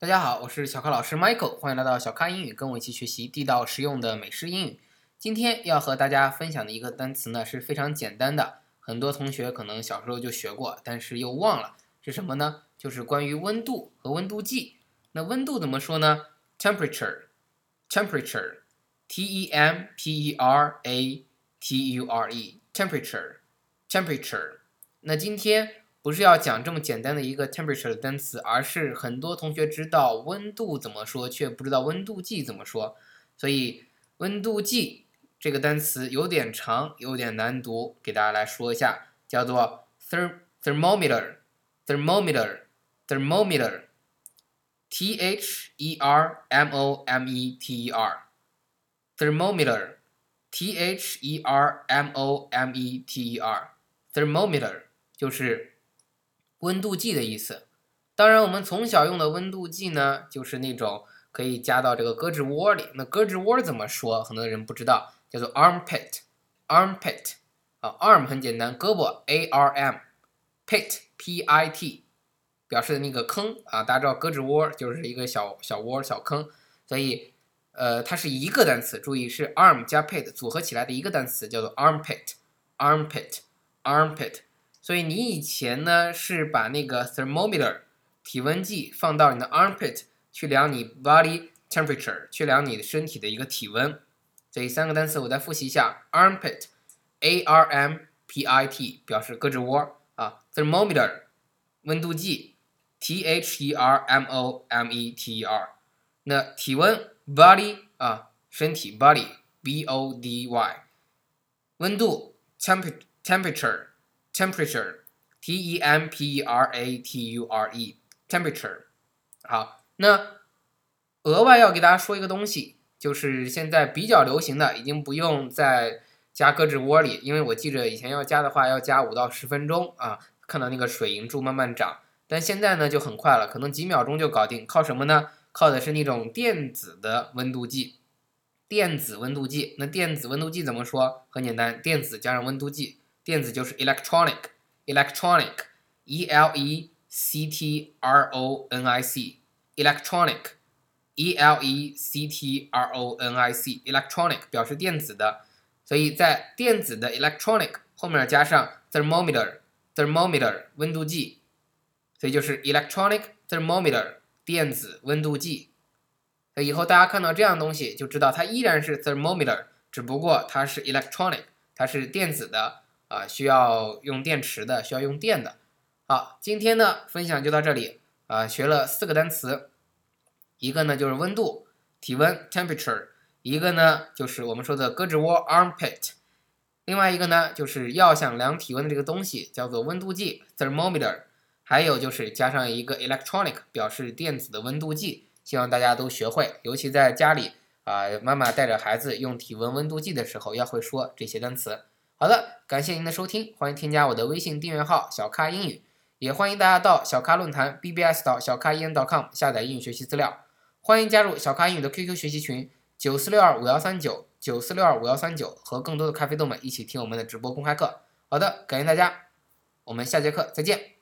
大家好，我是小咖老师 Michael，欢迎来到小咖英语，跟我一起学习地道实用的美式英语。今天要和大家分享的一个单词呢是非常简单的，很多同学可能小时候就学过，但是又忘了是什么呢？就是关于温度和温度计。那温度怎么说呢？Temperature，temperature，T E M P E R A T U R E，temperature，temperature。那今天。不是要讲这么简单的一个 temperature 的单词，而是很多同学知道温度怎么说，却不知道温度计怎么说。所以温度计这个单词有点长，有点难读，给大家来说一下，叫做 therm thermometer，thermometer，thermometer，t h e r m o m e t e r，thermometer，t h e r m o m e t e r，thermometer 就是。温度计的意思，当然我们从小用的温度计呢，就是那种可以加到这个胳肢窝里。那胳肢窝怎么说？很多人不知道，叫做 armpit，armpit 啊，arm 很简单，胳膊 a r m，pit p i t 表示的那个坑啊，大家知道胳肢窝就是一个小小窝小坑，所以呃它是一个单词，注意是 arm 加 pit 组合起来的一个单词，叫做 armpit，armpit，armpit。所以你以前呢是把那个 thermometer 体温计放到你的 armpit 去量你 body temperature 去量你的身体的一个体温。这三个单词我再复习一下：armpit a r m p i t 表示胳肢窝啊；thermometer 温度计 t h e r m o m e t e r 那体温 body 啊身体 body b o d y 温度 temperature temperature Temperature, T E M P E R A T U R E, temperature. 好，那额外要给大家说一个东西，就是现在比较流行的，已经不用再加胳肢窝里，因为我记着以前要加的话要加五到十分钟啊，看到那个水银柱慢慢长。但现在呢就很快了，可能几秒钟就搞定。靠什么呢？靠的是那种电子的温度计。电子温度计，那电子温度计怎么说？很简单，电子加上温度计。电子就是 electronic，electronic，e l e c t r o n i c，electronic，e l e c t r o n i c，electronic 表示电子的，所以在电子的 electronic 后面加上 thermometer，thermometer 温度计，所以就是 electronic thermometer 电子温度计。那以后大家看到这样东西就知道它依然是 thermometer，只不过它是 electronic，它是电子的。 啊，需要用电池的，需要用电的。好，今天呢分享就到这里啊，学了四个单词，一个呢就是温度，体温 temperature，一个呢就是我们说的胳肢窝 armpit，另外一个呢就是要想量体温的这个东西叫做温度计 thermometer，还有就是加上一个 electronic 表示电子的温度计，希望大家都学会，尤其在家里啊，妈妈带着孩子用体温温度计的时候要会说这些单词。好的，感谢您的收听，欢迎添加我的微信订阅号小咖英语，也欢迎大家到小咖论坛 bbs 到小咖英语 .com 下载英语学习资料，欢迎加入小咖英语的 QQ 学习群九四六二五幺三九九四六二五幺三九，和更多的咖啡豆们一起听我们的直播公开课。好的，感谢大家，我们下节课再见。